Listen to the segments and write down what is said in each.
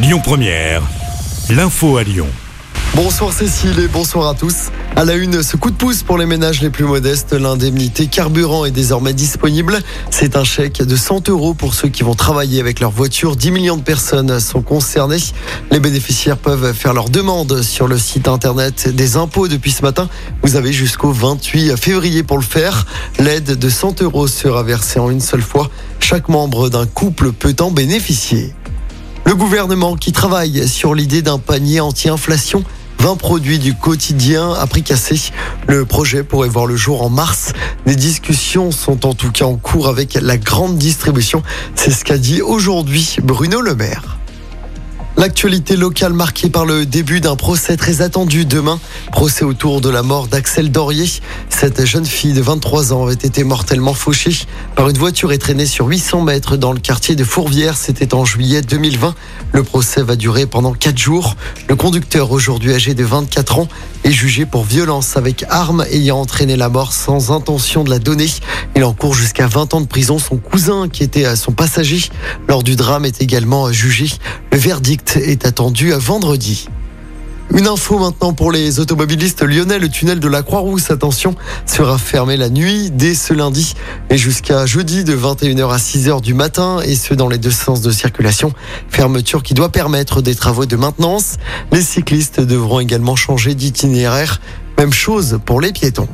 Lyon Première, l'info à Lyon. Bonsoir Cécile et bonsoir à tous. À la une, ce coup de pouce pour les ménages les plus modestes, l'indemnité carburant est désormais disponible. C'est un chèque de 100 euros pour ceux qui vont travailler avec leur voiture. 10 millions de personnes sont concernées. Les bénéficiaires peuvent faire leur demande sur le site internet des impôts depuis ce matin. Vous avez jusqu'au 28 février pour le faire. L'aide de 100 euros sera versée en une seule fois. Chaque membre d'un couple peut en bénéficier. Le gouvernement qui travaille sur l'idée d'un panier anti-inflation 20 produits du quotidien à prix cassé. Le projet pourrait voir le jour en mars. Des discussions sont en tout cas en cours avec la grande distribution. C'est ce qu'a dit aujourd'hui Bruno Le Maire. L'actualité locale marquée par le début d'un procès très attendu demain. Procès autour de la mort d'Axel Dorier. Cette jeune fille de 23 ans avait été mortellement fauchée par une voiture et traînée sur 800 mètres dans le quartier de Fourvière. C'était en juillet 2020. Le procès va durer pendant 4 jours. Le conducteur, aujourd'hui âgé de 24 ans, est jugé pour violence avec arme ayant entraîné la mort sans intention de la donner. Il encourt jusqu'à 20 ans de prison. Son cousin, qui était son passager lors du drame, est également jugé. Le verdict est attendu à vendredi. Une info maintenant pour les automobilistes lyonnais. Le tunnel de la Croix-Rousse, attention, sera fermé la nuit dès ce lundi et jusqu'à jeudi de 21h à 6h du matin et ce dans les deux sens de circulation. Fermeture qui doit permettre des travaux de maintenance. Les cyclistes devront également changer d'itinéraire. Même chose pour les piétons.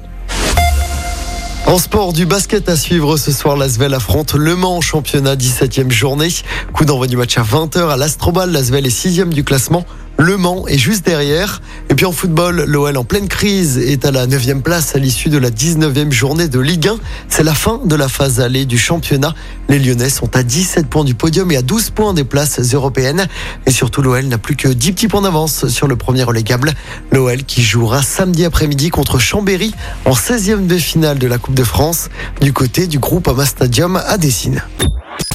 En sport, du basket à suivre ce soir. L'Asvel affronte Le Mans championnat 17e journée. Coup d'envoi du match à 20h à l'Astrobal. L'Asvel est 6 du classement. Le Mans est juste derrière. Et puis en football, l'OL en pleine crise est à la 9e place à l'issue de la 19e journée de Ligue 1. C'est la fin de la phase allée du championnat. Les Lyonnais sont à 17 points du podium et à 12 points des places européennes. Et surtout, l'OL n'a plus que 10 petits points d'avance sur le premier relégable. L'OL qui jouera samedi après-midi contre Chambéry en 16e de finale de la Coupe de France du côté du groupe Ama Stadium à Dessine.